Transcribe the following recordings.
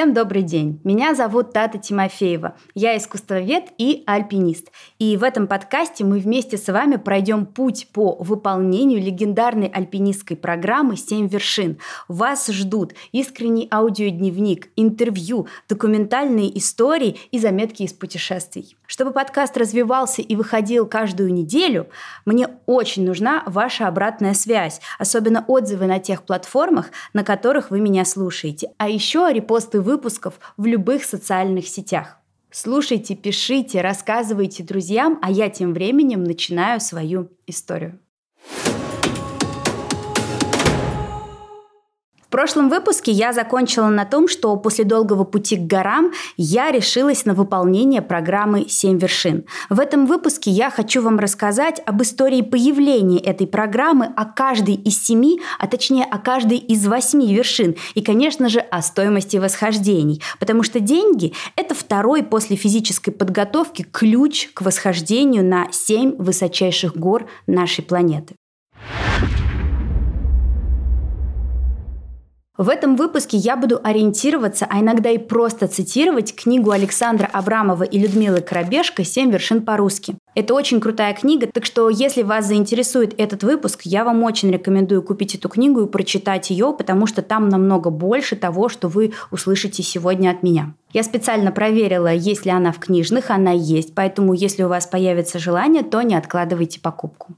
Всем добрый день. Меня зовут Тата Тимофеева. Я искусствовед и альпинист. И в этом подкасте мы вместе с вами пройдем путь по выполнению легендарной альпинистской программы «Семь вершин». Вас ждут искренний аудиодневник, интервью, документальные истории и заметки из путешествий. Чтобы подкаст развивался и выходил каждую неделю, мне очень нужна ваша обратная связь, особенно отзывы на тех платформах, на которых вы меня слушаете. А еще репосты выпусков в любых социальных сетях. Слушайте, пишите, рассказывайте друзьям, а я тем временем начинаю свою историю. В прошлом выпуске я закончила на том, что после долгого пути к горам я решилась на выполнение программы «Семь вершин». В этом выпуске я хочу вам рассказать об истории появления этой программы, о каждой из семи, а точнее о каждой из восьми вершин и, конечно же, о стоимости восхождений. Потому что деньги – это второй после физической подготовки ключ к восхождению на семь высочайших гор нашей планеты. В этом выпуске я буду ориентироваться, а иногда и просто цитировать книгу Александра Абрамова и Людмилы Коробешко «Семь вершин по-русски». Это очень крутая книга, так что если вас заинтересует этот выпуск, я вам очень рекомендую купить эту книгу и прочитать ее, потому что там намного больше того, что вы услышите сегодня от меня. Я специально проверила, есть ли она в книжных, она есть, поэтому если у вас появится желание, то не откладывайте покупку.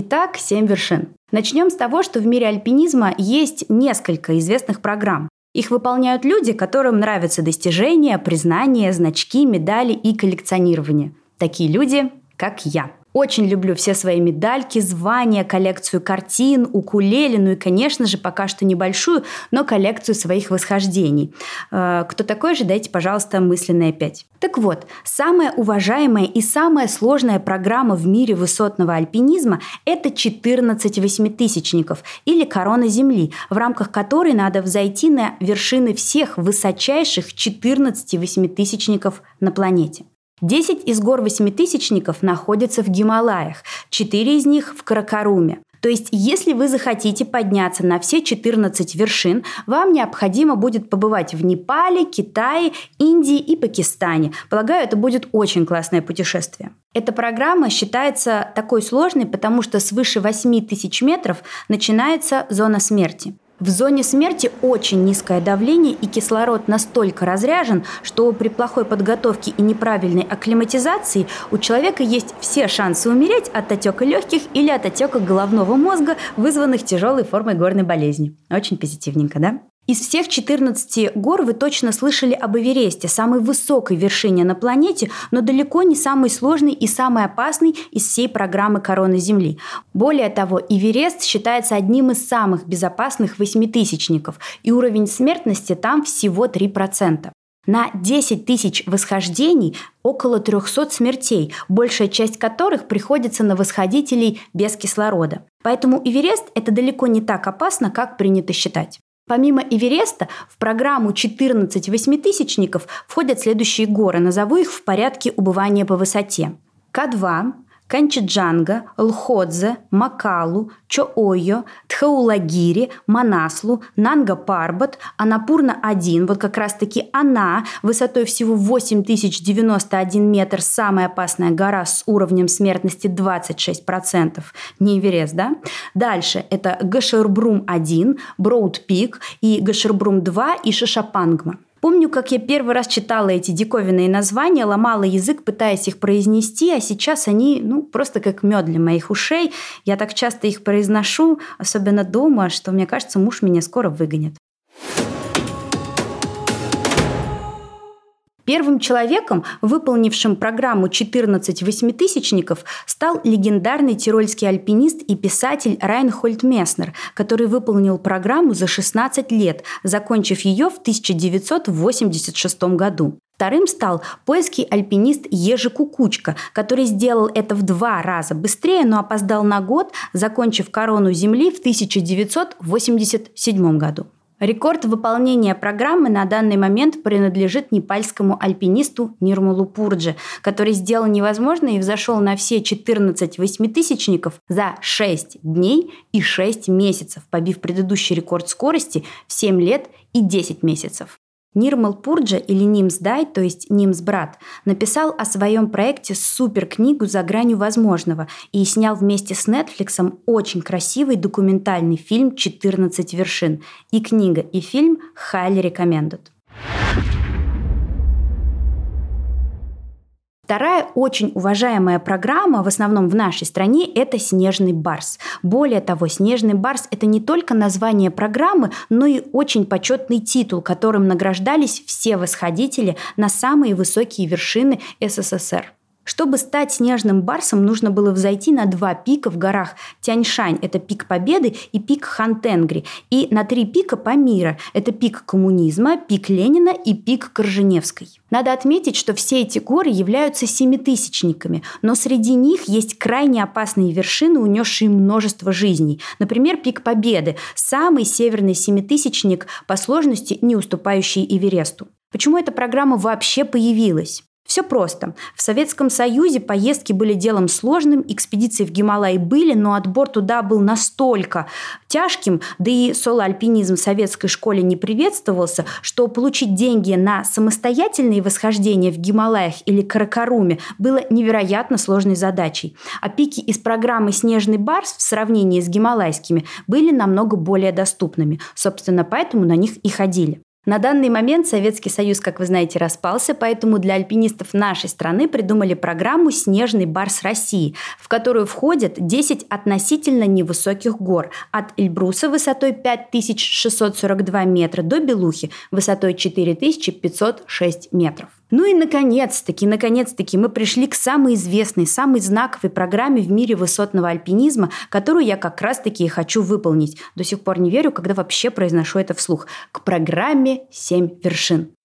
Итак, семь вершин. Начнем с того, что в мире альпинизма есть несколько известных программ. Их выполняют люди, которым нравятся достижения, признания, значки, медали и коллекционирование. Такие люди, как я. Очень люблю все свои медальки, звания, коллекцию картин, укулеле, ну и, конечно же, пока что небольшую, но коллекцию своих восхождений. Э, кто такой же, дайте, пожалуйста, мысленное 5. Так вот, самая уважаемая и самая сложная программа в мире высотного альпинизма – это 14 восьмитысячников или корона Земли, в рамках которой надо взойти на вершины всех высочайших 14 восьмитысячников на планете. 10 из гор восьмитысячников находятся в Гималаях, 4 из них в Каракаруме. То есть, если вы захотите подняться на все 14 вершин, вам необходимо будет побывать в Непале, Китае, Индии и Пакистане. Полагаю, это будет очень классное путешествие. Эта программа считается такой сложной, потому что свыше 8 тысяч метров начинается зона смерти. В зоне смерти очень низкое давление и кислород настолько разряжен, что при плохой подготовке и неправильной акклиматизации у человека есть все шансы умереть от отека легких или от отека головного мозга, вызванных тяжелой формой горной болезни. Очень позитивненько, да? Из всех 14 гор вы точно слышали об Эвересте, самой высокой вершине на планете, но далеко не самой сложной и самой опасной из всей программы короны Земли. Более того, Эверест считается одним из самых безопасных восьмитысячников, и уровень смертности там всего 3%. На 10 тысяч восхождений около 300 смертей, большая часть которых приходится на восходителей без кислорода. Поэтому Эверест – это далеко не так опасно, как принято считать. Помимо Эвереста, в программу 14 восьмитысячников входят следующие горы. Назову их в порядке убывания по высоте. К2, Канчиджанга, Лходзе, Макалу, Чоойо, Тхаулагири, Манаслу, Нанга Парбат, Анапурна-1, вот как раз-таки она, высотой всего 8091 метр, самая опасная гора с уровнем смертности 26%, не Эверест, да? Дальше это Гашербрум-1, Броуд-Пик и Гашербрум-2 и Шишапангма. Помню, как я первый раз читала эти диковинные названия, ломала язык, пытаясь их произнести, а сейчас они, ну, просто как мед для моих ушей. Я так часто их произношу, особенно дома, что мне кажется, муж меня скоро выгонит. Первым человеком, выполнившим программу 14 восьмитысячников, стал легендарный тирольский альпинист и писатель Райнхольд Месснер, который выполнил программу за 16 лет, закончив ее в 1986 году. Вторым стал польский альпинист Ежи Кукучка, который сделал это в два раза быстрее, но опоздал на год, закончив корону Земли в 1987 году. Рекорд выполнения программы на данный момент принадлежит непальскому альпинисту Нирмалу Пурджи, который сделал невозможное и взошел на все 14 восьмитысячников за 6 дней и 6 месяцев, побив предыдущий рекорд скорости в 7 лет и 10 месяцев. Нирмал Пурджа или Нимс Дай, то есть Нимс Брат, написал о своем проекте суперкнигу «За гранью возможного» и снял вместе с Netflix очень красивый документальный фильм «14 вершин». И книга, и фильм highly recommended. Вторая очень уважаемая программа, в основном в нашей стране, это «Снежный барс». Более того, «Снежный барс» — это не только название программы, но и очень почетный титул, которым награждались все восходители на самые высокие вершины СССР. Чтобы стать снежным барсом, нужно было взойти на два пика в горах Тяньшань, это пик Победы, и пик Хантенгри, и на три пика Памира, это пик коммунизма, пик Ленина и пик Корженевской. Надо отметить, что все эти горы являются семитысячниками, но среди них есть крайне опасные вершины, унесшие множество жизней. Например, пик Победы – самый северный семитысячник по сложности, не уступающий Эвересту. Почему эта программа вообще появилась? Все просто. В Советском Союзе поездки были делом сложным, экспедиции в Гималай были, но отбор туда был настолько тяжким, да и соло-альпинизм в советской школе не приветствовался, что получить деньги на самостоятельные восхождения в Гималаях или Каракаруме было невероятно сложной задачей. А пики из программы «Снежный барс» в сравнении с гималайскими были намного более доступными. Собственно, поэтому на них и ходили. На данный момент Советский Союз, как вы знаете, распался, поэтому для альпинистов нашей страны придумали программу «Снежный барс России», в которую входят 10 относительно невысоких гор от Эльбруса высотой 5642 метра до Белухи высотой 4506 метров. Ну и наконец-таки, наконец-таки мы пришли к самой известной, самой знаковой программе в мире высотного альпинизма, которую я как раз-таки и хочу выполнить. До сих пор не верю, когда вообще произношу это вслух. К программе «Семь вершин».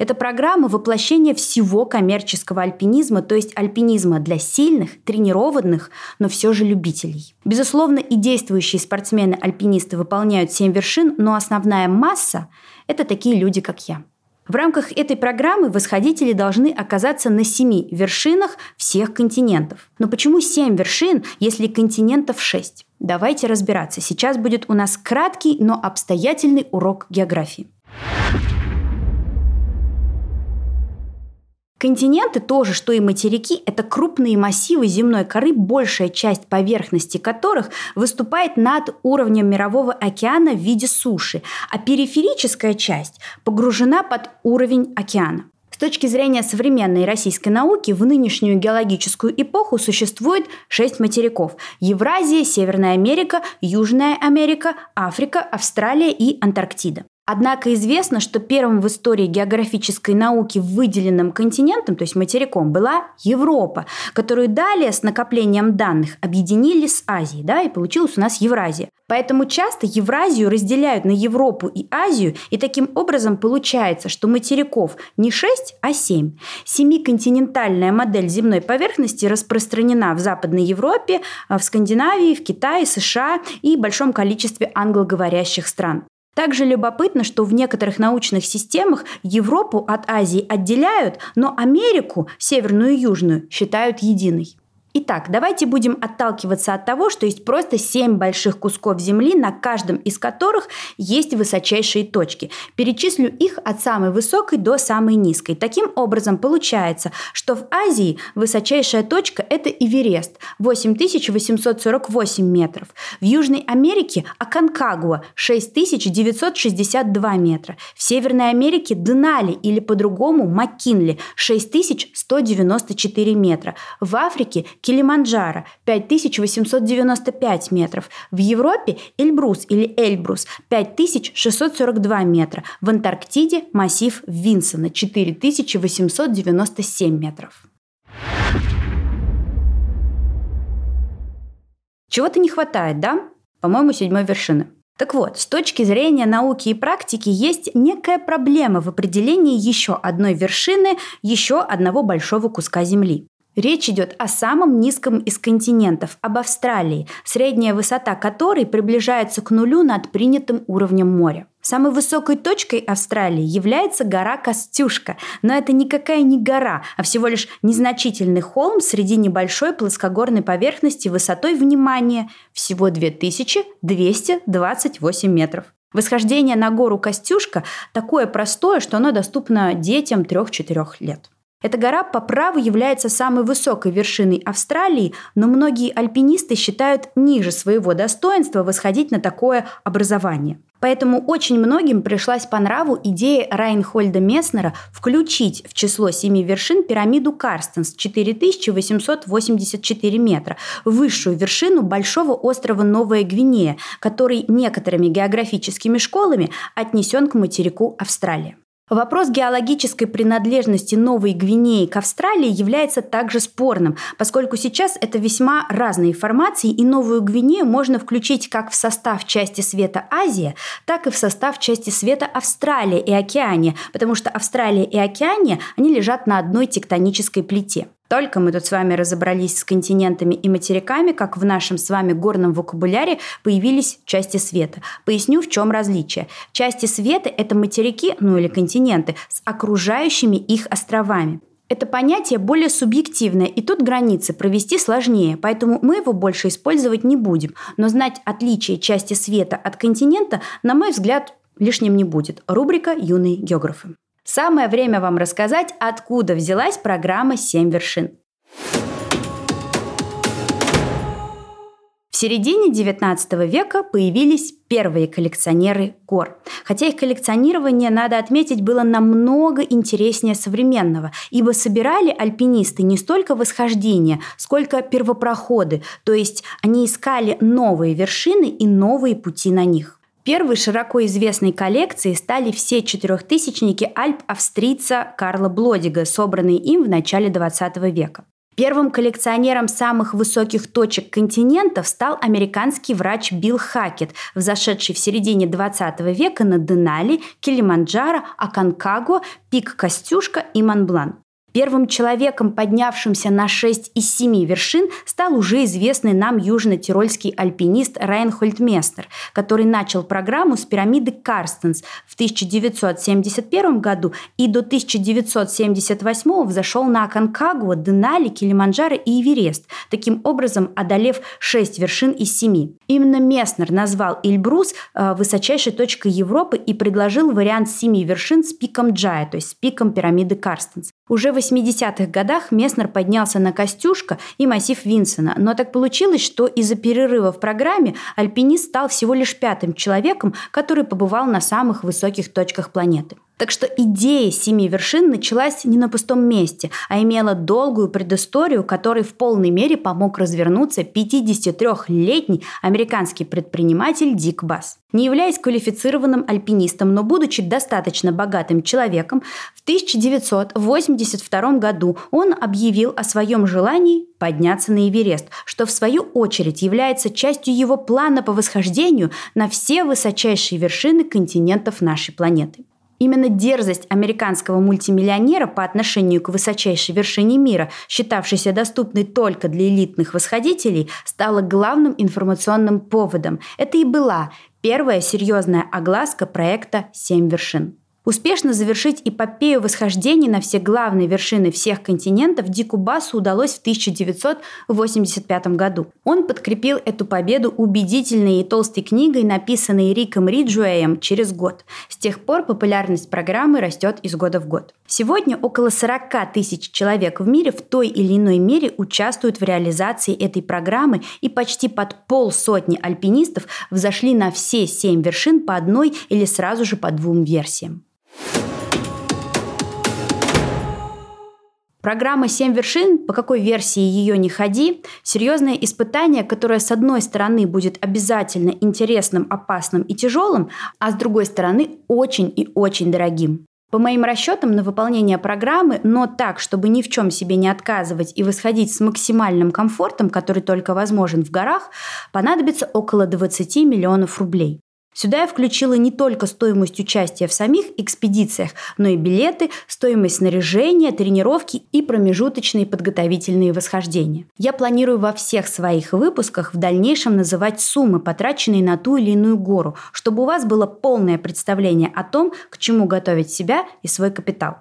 Это программа воплощения всего коммерческого альпинизма, то есть альпинизма для сильных, тренированных, но все же любителей. Безусловно, и действующие спортсмены-альпинисты выполняют 7 вершин, но основная масса – это такие люди, как я. В рамках этой программы восходители должны оказаться на семи вершинах всех континентов. Но почему семь вершин, если континентов шесть? Давайте разбираться. Сейчас будет у нас краткий, но обстоятельный урок географии. Континенты тоже, что и материки, это крупные массивы земной коры, большая часть поверхности которых выступает над уровнем мирового океана в виде суши, а периферическая часть погружена под уровень океана. С точки зрения современной российской науки, в нынешнюю геологическую эпоху существует шесть материков – Евразия, Северная Америка, Южная Америка, Африка, Австралия и Антарктида. Однако известно, что первым в истории географической науки выделенным континентом, то есть материком, была Европа, которую далее с накоплением данных объединили с Азией, да, и получилась у нас Евразия. Поэтому часто Евразию разделяют на Европу и Азию, и таким образом получается, что материков не 6, а 7. Семиконтинентальная модель земной поверхности распространена в Западной Европе, в Скандинавии, в Китае, США и большом количестве англоговорящих стран. Также любопытно, что в некоторых научных системах Европу от Азии отделяют, но Америку, северную и южную, считают единой. Итак, давайте будем отталкиваться от того, что есть просто 7 больших кусков Земли, на каждом из которых есть высочайшие точки. Перечислю их от самой высокой до самой низкой. Таким образом, получается, что в Азии высочайшая точка – это Эверест – 8848 метров. В Южной Америке – Аконкагуа – 6962 метра. В Северной Америке – Денали или по-другому Маккинли – 6194 метра. В Африке – Килиманджаро 5895 метров, в Европе Эльбрус или Эльбрус 5642 метра, в Антарктиде массив Винсона 4897 метров. Чего-то не хватает, да? По-моему, седьмой вершины. Так вот, с точки зрения науки и практики есть некая проблема в определении еще одной вершины, еще одного большого куска Земли. Речь идет о самом низком из континентов, об Австралии, средняя высота которой приближается к нулю над принятым уровнем моря. Самой высокой точкой Австралии является гора Костюшка, но это никакая не гора, а всего лишь незначительный холм среди небольшой плоскогорной поверхности высотой, внимания всего 2228 метров. Восхождение на гору Костюшка такое простое, что оно доступно детям 3-4 лет. Эта гора по праву является самой высокой вершиной Австралии, но многие альпинисты считают ниже своего достоинства восходить на такое образование. Поэтому очень многим пришлась по нраву идея Райнхольда Месснера включить в число семи вершин пирамиду Карстенс 4884 метра, высшую вершину большого острова Новая Гвинея, который некоторыми географическими школами отнесен к материку Австралия. Вопрос геологической принадлежности Новой Гвинеи к Австралии является также спорным, поскольку сейчас это весьма разные формации, и Новую Гвинею можно включить как в состав части света Азия, так и в состав части света Австралия и Океания, потому что Австралия и Океания, они лежат на одной тектонической плите. Только мы тут с вами разобрались с континентами и материками, как в нашем с вами горном вокабуляре появились части света. Поясню, в чем различие. Части света – это материки, ну или континенты, с окружающими их островами. Это понятие более субъективное, и тут границы провести сложнее, поэтому мы его больше использовать не будем. Но знать отличие части света от континента, на мой взгляд, лишним не будет. Рубрика «Юные географы». Самое время вам рассказать, откуда взялась программа «Семь вершин». В середине XIX века появились первые коллекционеры гор. Хотя их коллекционирование, надо отметить, было намного интереснее современного, ибо собирали альпинисты не столько восхождения, сколько первопроходы, то есть они искали новые вершины и новые пути на них. Первой широко известной коллекцией стали все четырехтысячники Альп австрийца Карла Блодига, собранные им в начале XX века. Первым коллекционером самых высоких точек континентов стал американский врач Билл Хакет, взошедший в середине 20 века на Денали, Килиманджаро, Аконкагуа, Пик Костюшка и Монблан. Первым человеком, поднявшимся на 6 из 7 вершин, стал уже известный нам южно-тирольский альпинист Райнхольд Местер, который начал программу с пирамиды Карстенс в 1971 году и до 1978 взошел на Аконкагуа, Денали, Килиманджаро и Эверест, таким образом одолев 6 вершин из 7. Именно Местнер назвал Эльбрус э, высочайшей точкой Европы и предложил вариант 7 вершин с пиком Джая, то есть с пиком пирамиды Карстенс. Уже в 80-х годах Месснер поднялся на Костюшка и массив Винсона, но так получилось, что из-за перерыва в программе альпинист стал всего лишь пятым человеком, который побывал на самых высоких точках планеты. Так что идея семи вершин началась не на пустом месте, а имела долгую предысторию, которой в полной мере помог развернуться 53-летний американский предприниматель Дик Басс. Не являясь квалифицированным альпинистом, но будучи достаточно богатым человеком, в 1982 году он объявил о своем желании подняться на Эверест, что в свою очередь является частью его плана по восхождению на все высочайшие вершины континентов нашей планеты. Именно дерзость американского мультимиллионера по отношению к высочайшей вершине мира, считавшейся доступной только для элитных восходителей, стала главным информационным поводом. Это и была первая серьезная огласка проекта «Семь вершин». Успешно завершить эпопею восхождений на все главные вершины всех континентов Дику Басу удалось в 1985 году. Он подкрепил эту победу убедительной и толстой книгой, написанной Риком Риджуэем через год. С тех пор популярность программы растет из года в год. Сегодня около 40 тысяч человек в мире в той или иной мере участвуют в реализации этой программы, и почти под полсотни альпинистов взошли на все семь вершин по одной или сразу же по двум версиям. Программа «Семь вершин», по какой версии ее не ходи, серьезное испытание, которое с одной стороны будет обязательно интересным, опасным и тяжелым, а с другой стороны очень и очень дорогим. По моим расчетам, на выполнение программы, но так, чтобы ни в чем себе не отказывать и восходить с максимальным комфортом, который только возможен в горах, понадобится около 20 миллионов рублей. Сюда я включила не только стоимость участия в самих экспедициях, но и билеты, стоимость снаряжения, тренировки и промежуточные подготовительные восхождения. Я планирую во всех своих выпусках в дальнейшем называть суммы, потраченные на ту или иную гору, чтобы у вас было полное представление о том, к чему готовить себя и свой капитал.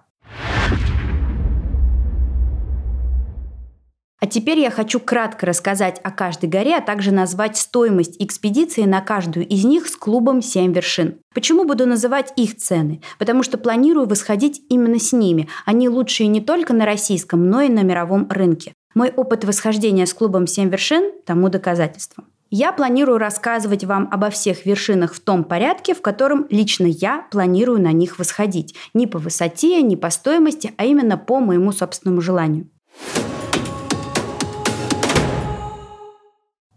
А теперь я хочу кратко рассказать о каждой горе, а также назвать стоимость экспедиции на каждую из них с клубом 7 вершин. Почему буду называть их цены? Потому что планирую восходить именно с ними. Они лучшие не только на российском, но и на мировом рынке. Мой опыт восхождения с клубом 7 вершин тому доказательство. Я планирую рассказывать вам обо всех вершинах в том порядке, в котором лично я планирую на них восходить. Не по высоте, не по стоимости, а именно по моему собственному желанию.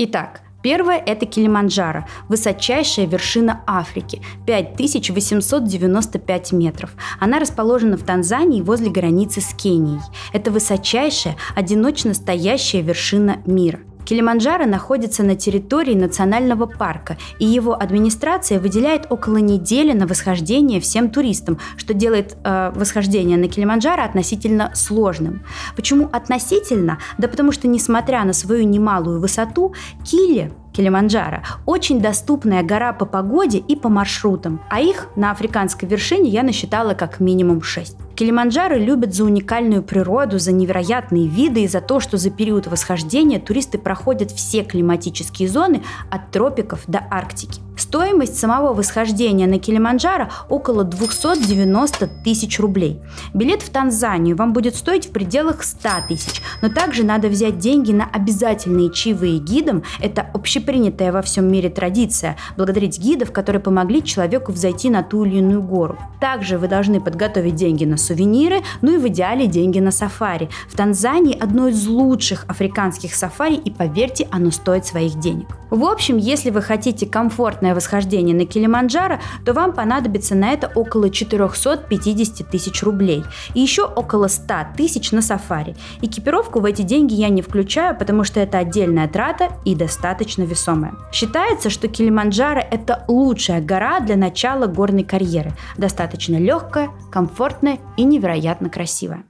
Итак, Первое – это Килиманджаро, высочайшая вершина Африки, 5895 метров. Она расположена в Танзании возле границы с Кенией. Это высочайшая, одиночно стоящая вершина мира – Килиманджаро находится на территории национального парка, и его администрация выделяет около недели на восхождение всем туристам, что делает э, восхождение на Килиманджаро относительно сложным. Почему относительно? Да потому что, несмотря на свою немалую высоту, Кили Килиманджаро – очень доступная гора по погоде и по маршрутам, а их на африканской вершине я насчитала как минимум 6. Килиманджаро любят за уникальную природу, за невероятные виды и за то, что за период восхождения туристы проходят все климатические зоны от тропиков до Арктики. Стоимость самого восхождения на Килиманджаро около 290 тысяч рублей. Билет в Танзанию вам будет стоить в пределах 100 тысяч, но также надо взять деньги на обязательные чаевые гидам. Это общепринятая во всем мире традиция – благодарить гидов, которые помогли человеку взойти на ту или иную гору. Также вы должны подготовить деньги на сувениры, ну и в идеале деньги на сафари. В Танзании одно из лучших африканских сафари, и поверьте, оно стоит своих денег. В общем, если вы хотите комфортное восхождение на Килиманджаро, то вам понадобится на это около 450 тысяч рублей и еще около 100 тысяч на сафари. Экипировку в эти деньги я не включаю, потому что это отдельная трата и достаточно весомая. Считается, что Килиманджаро – это лучшая гора для начала горной карьеры. Достаточно легкая, комфортная и невероятно красивая.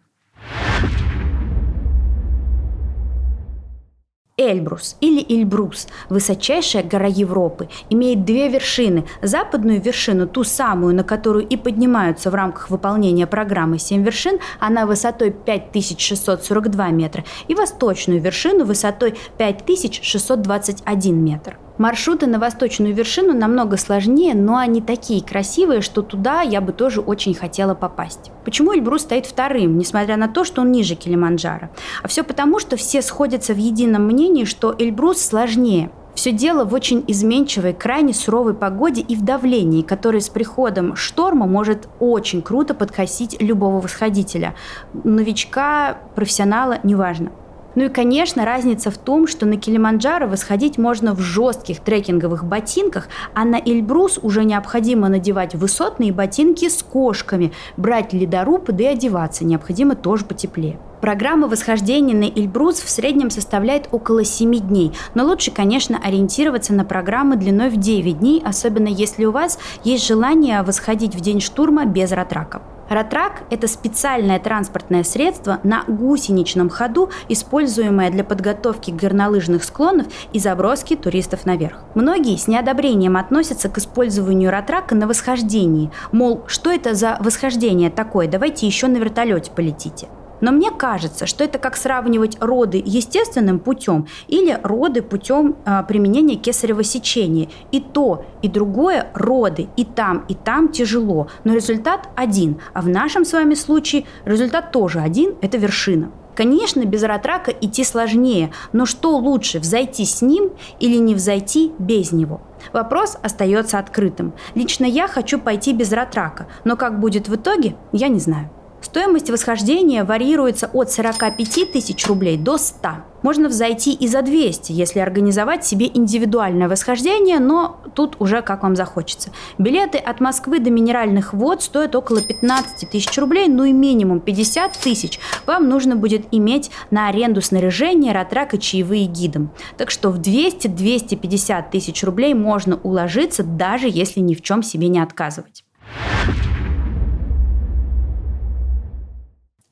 Эльбрус или Эльбрус, высочайшая гора Европы, имеет две вершины. Западную вершину, ту самую, на которую и поднимаются в рамках выполнения программы «Семь вершин», она высотой 5642 метра, и восточную вершину высотой 5621 метр. Маршруты на восточную вершину намного сложнее, но они такие красивые, что туда я бы тоже очень хотела попасть. Почему Эльбрус стоит вторым, несмотря на то, что он ниже Килиманджаро? А все потому, что все сходятся в едином мнении, что Эльбрус сложнее. Все дело в очень изменчивой, крайне суровой погоде и в давлении, которое с приходом шторма может очень круто подкосить любого восходителя. Новичка, профессионала, неважно. Ну и, конечно, разница в том, что на Килиманджаро восходить можно в жестких трекинговых ботинках, а на Эльбрус уже необходимо надевать высотные ботинки с кошками, брать ледоруб, да и одеваться необходимо тоже потеплее. Программа восхождения на Эльбрус в среднем составляет около 7 дней, но лучше, конечно, ориентироваться на программы длиной в 9 дней, особенно если у вас есть желание восходить в день штурма без ратраков. Ратрак – это специальное транспортное средство на гусеничном ходу, используемое для подготовки горнолыжных склонов и заброски туристов наверх. Многие с неодобрением относятся к использованию ратрака на восхождении. Мол, что это за восхождение такое, давайте еще на вертолете полетите. Но мне кажется, что это как сравнивать роды естественным путем или роды путем э, применения кесарево сечения. И то, и другое роды, и там, и там тяжело, но результат один. А в нашем с вами случае результат тоже один – это вершина. Конечно, без ратрака идти сложнее, но что лучше, взойти с ним или не взойти без него? Вопрос остается открытым. Лично я хочу пойти без ратрака, но как будет в итоге, я не знаю. Стоимость восхождения варьируется от 45 тысяч рублей до 100. Можно взойти и за 200, если организовать себе индивидуальное восхождение, но тут уже как вам захочется. Билеты от Москвы до Минеральных вод стоят около 15 тысяч рублей, ну и минимум 50 тысяч вам нужно будет иметь на аренду снаряжения, ратрак и чаевые гидом. Так что в 200-250 тысяч рублей можно уложиться, даже если ни в чем себе не отказывать.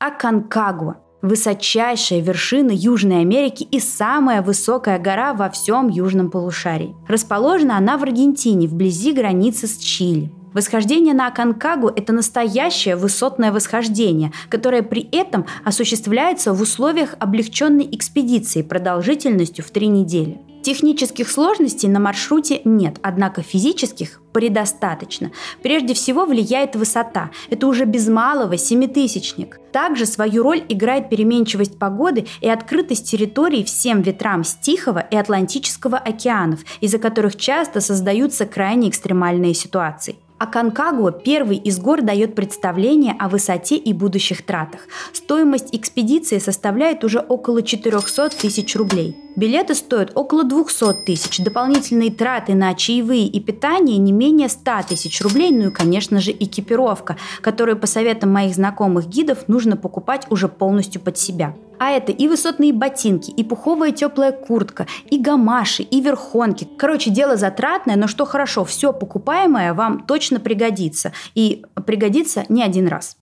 Аконкагуа – высочайшая вершина Южной Америки и самая высокая гора во всем южном полушарии. Расположена она в Аргентине, вблизи границы с Чили. Восхождение на Аконкагу – это настоящее высотное восхождение, которое при этом осуществляется в условиях облегченной экспедиции продолжительностью в три недели. Технических сложностей на маршруте нет, однако физических предостаточно. Прежде всего влияет высота. Это уже без малого семитысячник. Также свою роль играет переменчивость погоды и открытость территории всем ветрам с Тихого и Атлантического океанов, из-за которых часто создаются крайне экстремальные ситуации. А Конкагуа первый из гор дает представление о высоте и будущих тратах. Стоимость экспедиции составляет уже около 400 тысяч рублей. Билеты стоят около 200 тысяч, дополнительные траты на чаевые и питание не менее 100 тысяч рублей, ну и, конечно же, экипировка, которую по советам моих знакомых гидов нужно покупать уже полностью под себя. А это и высотные ботинки, и пуховая теплая куртка, и гамаши, и верхонки. Короче, дело затратное, но что хорошо, все покупаемое вам точно пригодится. И пригодится не один раз.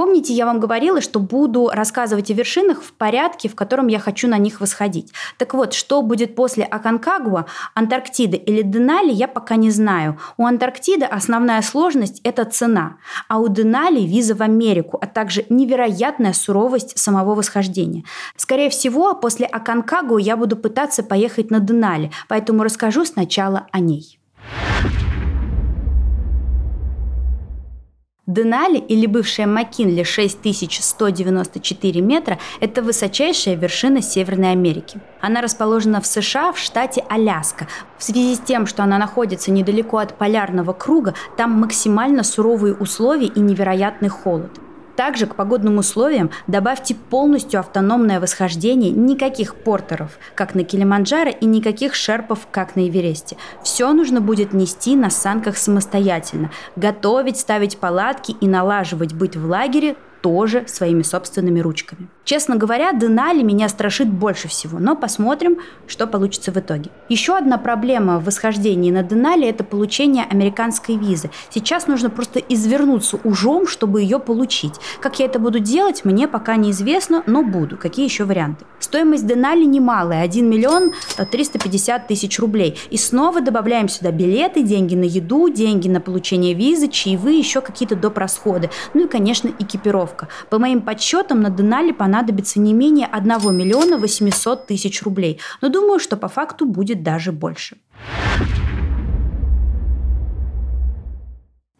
Помните, я вам говорила, что буду рассказывать о вершинах в порядке, в котором я хочу на них восходить. Так вот, что будет после Аконкагуа, Антарктиды или Денали, я пока не знаю. У Антарктиды основная сложность – это цена, а у Денали – виза в Америку, а также невероятная суровость самого восхождения. Скорее всего, после Аконкагуа я буду пытаться поехать на Денали, поэтому расскажу сначала о ней. Денали или бывшая Макинли 6194 метра – это высочайшая вершина Северной Америки. Она расположена в США в штате Аляска. В связи с тем, что она находится недалеко от полярного круга, там максимально суровые условия и невероятный холод. Также к погодным условиям добавьте полностью автономное восхождение, никаких портеров, как на Килиманджаро, и никаких шерпов, как на Эвересте. Все нужно будет нести на санках самостоятельно, готовить, ставить палатки и налаживать быть в лагере тоже своими собственными ручками. Честно говоря, Денали меня страшит больше всего, но посмотрим, что получится в итоге. Еще одна проблема в восхождении на Денали – это получение американской визы. Сейчас нужно просто извернуться ужом, чтобы ее получить. Как я это буду делать, мне пока неизвестно, но буду. Какие еще варианты? Стоимость Денали немалая – 1 миллион 350 тысяч рублей. И снова добавляем сюда билеты, деньги на еду, деньги на получение визы, чаевые, еще какие-то доп. расходы. Ну и, конечно, экипировка. По моим подсчетам, на Денали понадобится не менее 1 миллиона 800 тысяч рублей. Но думаю, что по факту будет даже больше.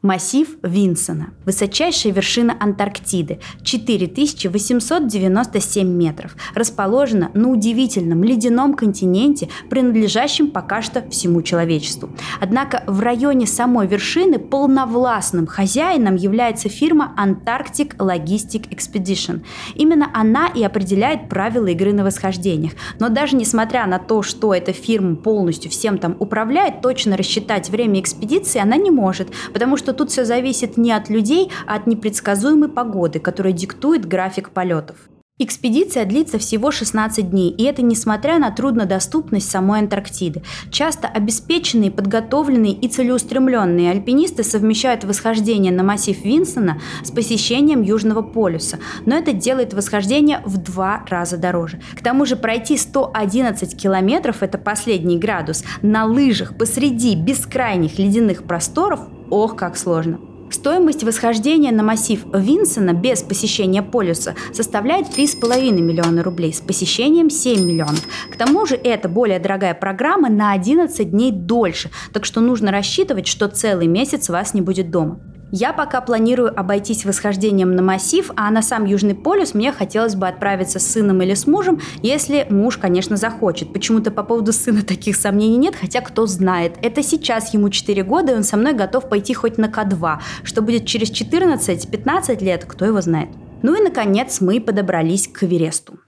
Массив Винсона. Высочайшая вершина Антарктиды. 4897 метров. Расположена на удивительном ледяном континенте, принадлежащем пока что всему человечеству. Однако в районе самой вершины полновластным хозяином является фирма Antarctic Logistic Expedition. Именно она и определяет правила игры на восхождениях. Но даже несмотря на то, что эта фирма полностью всем там управляет, точно рассчитать время экспедиции она не может, потому что что тут все зависит не от людей, а от непредсказуемой погоды, которая диктует график полетов. Экспедиция длится всего 16 дней, и это несмотря на труднодоступность самой Антарктиды. Часто обеспеченные, подготовленные и целеустремленные альпинисты совмещают восхождение на массив Винсона с посещением Южного полюса, но это делает восхождение в два раза дороже. К тому же пройти 111 километров, это последний градус, на лыжах посреди бескрайних ледяных просторов Ох, как сложно. Стоимость восхождения на массив Винсона без посещения полюса составляет 3,5 миллиона рублей, с посещением 7 миллионов. К тому же это более дорогая программа на 11 дней дольше, так что нужно рассчитывать, что целый месяц вас не будет дома. Я пока планирую обойтись восхождением на массив, а на сам Южный полюс мне хотелось бы отправиться с сыном или с мужем, если муж, конечно, захочет. Почему-то по поводу сына таких сомнений нет, хотя кто знает. Это сейчас ему 4 года, и он со мной готов пойти хоть на К2. Что будет через 14-15 лет, кто его знает. Ну и, наконец, мы подобрались к Эвересту.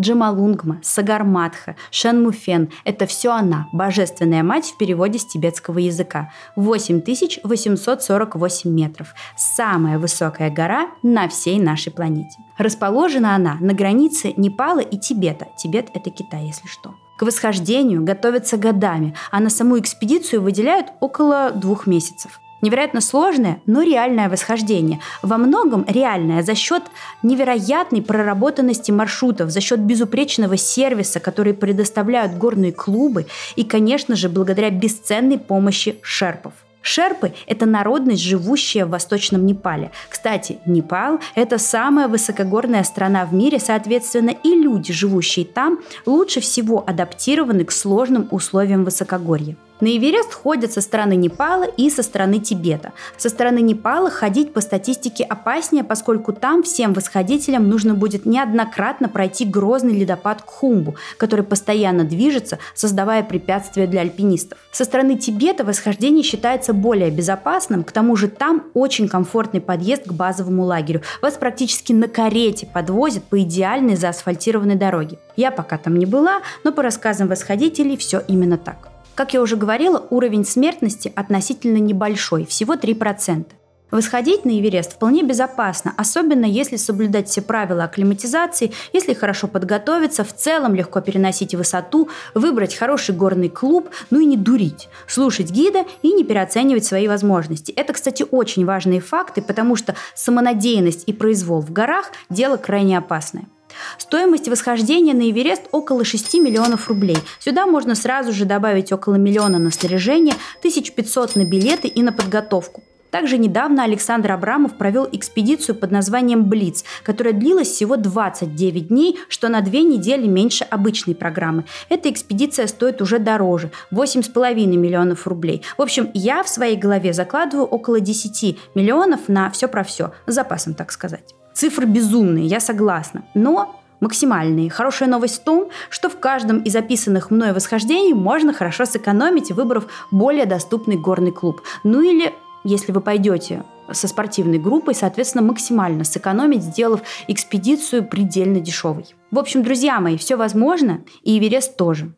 Джамалунгма, Сагарматха, Шанмуфен – это все она, божественная мать в переводе с тибетского языка. 8848 метров. Самая высокая гора на всей нашей планете. Расположена она на границе Непала и Тибета. Тибет – это Китай, если что. К восхождению готовятся годами, а на саму экспедицию выделяют около двух месяцев. Невероятно сложное, но реальное восхождение. Во многом реальное за счет невероятной проработанности маршрутов, за счет безупречного сервиса, который предоставляют горные клубы и, конечно же, благодаря бесценной помощи шерпов. Шерпы – это народность, живущая в Восточном Непале. Кстати, Непал – это самая высокогорная страна в мире, соответственно, и люди, живущие там, лучше всего адаптированы к сложным условиям высокогорья. На Эверест ходят со стороны Непала и со стороны Тибета. Со стороны Непала ходить по статистике опаснее, поскольку там всем восходителям нужно будет неоднократно пройти грозный ледопад Кхумбу, который постоянно движется, создавая препятствия для альпинистов. Со стороны Тибета восхождение считается более безопасным, к тому же там очень комфортный подъезд к базовому лагерю. Вас практически на карете подвозят по идеальной заасфальтированной дороге. Я пока там не была, но по рассказам восходителей все именно так. Как я уже говорила, уровень смертности относительно небольшой, всего 3%. Восходить на Эверест вполне безопасно, особенно если соблюдать все правила акклиматизации, если хорошо подготовиться, в целом легко переносить высоту, выбрать хороший горный клуб, ну и не дурить, слушать гида и не переоценивать свои возможности. Это, кстати, очень важные факты, потому что самонадеянность и произвол в горах – дело крайне опасное. Стоимость восхождения на Эверест около 6 миллионов рублей. Сюда можно сразу же добавить около миллиона на снаряжение, 1500 на билеты и на подготовку. Также недавно Александр Абрамов провел экспедицию под названием «Блиц», которая длилась всего 29 дней, что на две недели меньше обычной программы. Эта экспедиция стоит уже дороже – 8,5 миллионов рублей. В общем, я в своей голове закладываю около 10 миллионов на все про все, с запасом, так сказать. Цифры безумные, я согласна. Но максимальные. Хорошая новость в том, что в каждом из описанных мной восхождений можно хорошо сэкономить, выбрав более доступный горный клуб. Ну или, если вы пойдете со спортивной группой, соответственно, максимально сэкономить, сделав экспедицию предельно дешевой. В общем, друзья мои, все возможно, и Эверест тоже.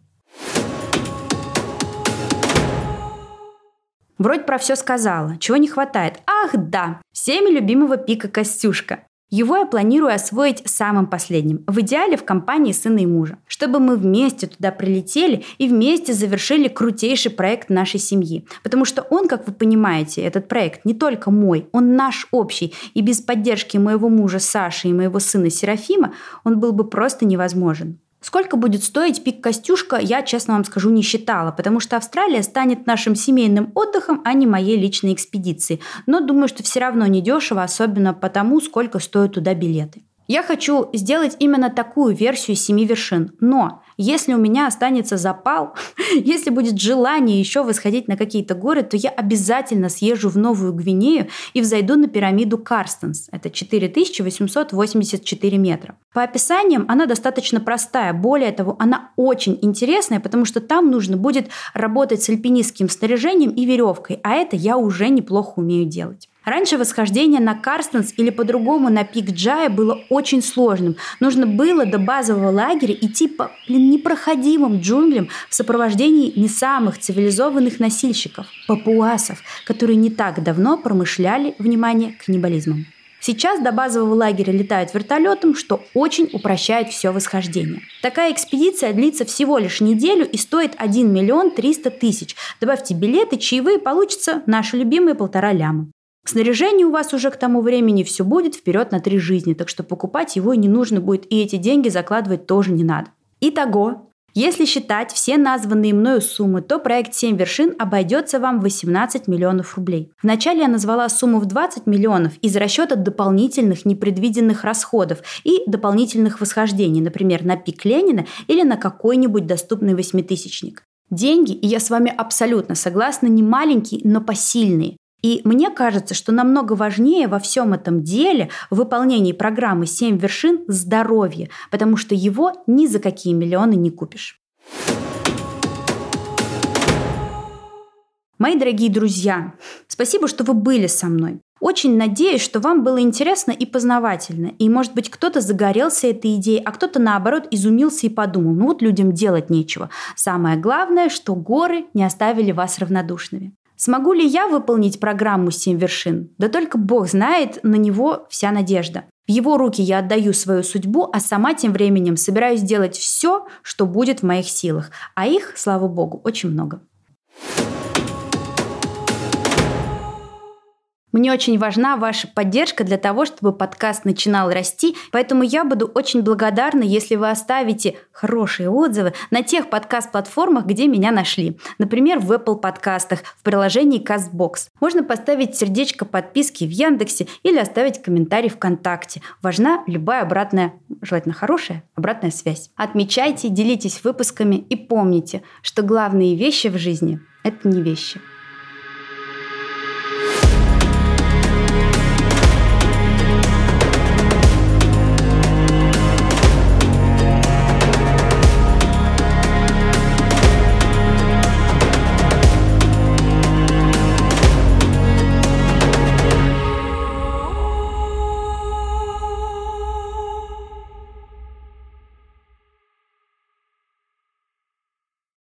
Вроде про все сказала. Чего не хватает? Ах, да! Всеми любимого пика Костюшка. Его я планирую освоить самым последним, в идеале в компании сына и мужа, чтобы мы вместе туда прилетели и вместе завершили крутейший проект нашей семьи. Потому что он, как вы понимаете, этот проект не только мой, он наш общий, и без поддержки моего мужа Саши и моего сына Серафима он был бы просто невозможен. Сколько будет стоить пик Костюшка, я, честно вам скажу, не считала, потому что Австралия станет нашим семейным отдыхом, а не моей личной экспедицией. Но думаю, что все равно недешево, особенно потому, сколько стоят туда билеты. Я хочу сделать именно такую версию семи вершин, но если у меня останется запал, если будет желание еще восходить на какие-то горы, то я обязательно съезжу в Новую Гвинею и взойду на пирамиду Карстенс. Это 4884 метра. По описаниям она достаточно простая. Более того, она очень интересная, потому что там нужно будет работать с альпинистским снаряжением и веревкой, а это я уже неплохо умею делать. Раньше восхождение на Карстенс или по-другому на пик Джая было очень сложным. Нужно было до базового лагеря идти по блин, непроходимым джунглям в сопровождении не самых цивилизованных носильщиков – папуасов, которые не так давно промышляли, внимание, каннибализмом. Сейчас до базового лагеря летают вертолетом, что очень упрощает все восхождение. Такая экспедиция длится всего лишь неделю и стоит 1 миллион 300 тысяч. Добавьте билеты, чаевые, получится наши любимые полтора ляма. Снаряжение у вас уже к тому времени все будет вперед на три жизни, так что покупать его не нужно будет, и эти деньги закладывать тоже не надо. Итого, если считать все названные мною суммы, то проект «7 вершин» обойдется вам 18 миллионов рублей. Вначале я назвала сумму в 20 миллионов из расчета дополнительных непредвиденных расходов и дополнительных восхождений, например, на пик Ленина или на какой-нибудь доступный восьмитысячник. Деньги, и я с вами абсолютно согласна, не маленькие, но посильные. И мне кажется, что намного важнее во всем этом деле в выполнении программы «Семь вершин» здоровье, потому что его ни за какие миллионы не купишь. Мои дорогие друзья, спасибо, что вы были со мной. Очень надеюсь, что вам было интересно и познавательно. И, может быть, кто-то загорелся этой идеей, а кто-то, наоборот, изумился и подумал, ну вот людям делать нечего. Самое главное, что горы не оставили вас равнодушными. Смогу ли я выполнить программу «Семь вершин»? Да только Бог знает, на него вся надежда. В его руки я отдаю свою судьбу, а сама тем временем собираюсь делать все, что будет в моих силах. А их, слава Богу, очень много. Мне очень важна ваша поддержка для того, чтобы подкаст начинал расти, поэтому я буду очень благодарна, если вы оставите хорошие отзывы на тех подкаст-платформах, где меня нашли. Например, в Apple подкастах, в приложении CastBox. Можно поставить сердечко подписки в Яндексе или оставить комментарий ВКонтакте. Важна любая обратная, желательно хорошая, обратная связь. Отмечайте, делитесь выпусками и помните, что главные вещи в жизни – это не вещи –